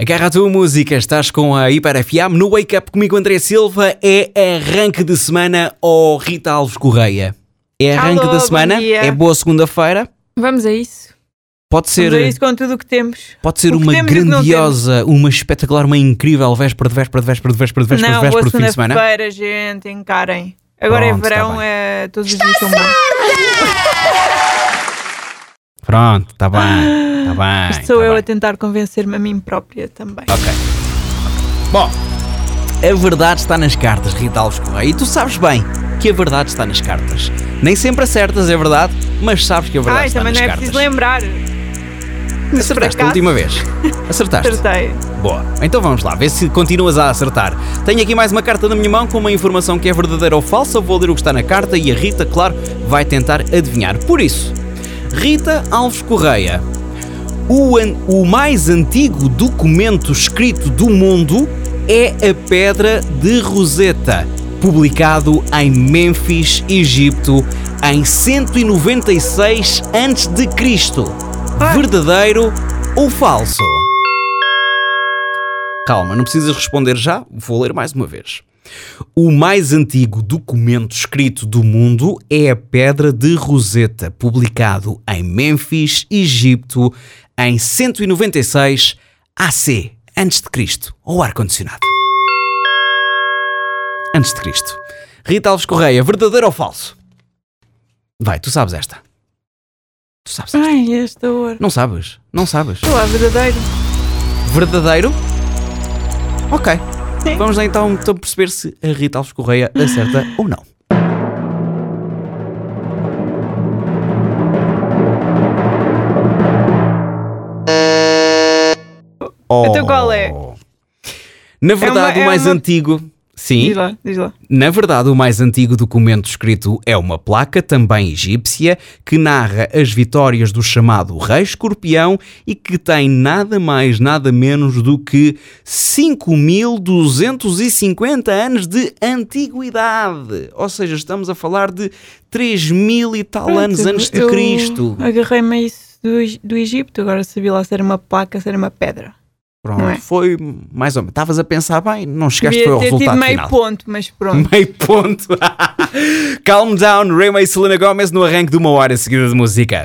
Agarra a tua música, estás com a Hiper FM no Wake Up comigo André Silva, é arranque de semana ou Rita Alves Correia? É arranque Alô, da bom semana? dia. É boa segunda-feira? Vamos a isso. Pode ser, Vamos a isso com tudo o que temos. pode ser O que uma temos e o que não grandiosa, uma espetacular, uma incrível véspera de véspera de véspera de véspera de véspera de não, véspera boa de fim de semana? segunda-feira, gente, encarem. Agora Pronto, é tá verão, bem. é, todos os dias são bons. Pronto, está bem, bem. Isto sou tá eu bem. a tentar convencer-me a mim própria também. Ok. Bom, a verdade está nas cartas, Rita Alves Correia. E tu sabes bem que a verdade está nas cartas. Nem sempre acertas, é verdade, mas sabes que a verdade Ai, está também nas não é cartas. preciso lembrar. Acertaste a última vez. Acertaste. Acertei. Boa. Então vamos lá, ver se continuas a acertar. Tenho aqui mais uma carta na minha mão com uma informação que é verdadeira ou falsa. Vou ler o que está na carta e a Rita, claro, vai tentar adivinhar. Por isso, Rita Alves Correia. O, an- o mais antigo documento escrito do mundo é a Pedra de Roseta, publicado em Mênfis, Egito, em 196 a.C. Verdadeiro ou falso? Calma, não precisas responder já, vou ler mais uma vez. O mais antigo documento escrito do mundo é a Pedra de Roseta, publicado em Mênfis, Egito, em 196 AC, antes de Cristo, ou ar-condicionado. Antes de Cristo. Rita Alves Correia, verdadeiro ou falso? Vai, tu sabes esta. Tu sabes esta. Ai, esta hora. Não sabes? Não sabes? Estou lá, verdadeiro. Verdadeiro? Ok. Vamos lá então, então perceber se a Rita Alves Correia acerta ou não. Então qual é? Na verdade, é o mais uma- antigo. Sim, Diz lá, diz lá. na verdade, o mais antigo documento escrito é uma placa, também egípcia, que narra as vitórias do chamado Rei Escorpião e que tem nada mais, nada menos do que 5.250 anos de antiguidade. Ou seja, estamos a falar de 3 mil e tal anos Pronto, antes de Cristo. Agarrei-me a isso do, do Egito, agora sabia lá se era uma placa, se era uma pedra. Pronto, é? foi mais ou menos. Estavas a pensar bem, não chegaste Devia foi ao ter tido resultado meio final. ponto, mas pronto. Meio ponto. Calm down, Rema e Selena Gomez no arranque de uma hora seguida de música.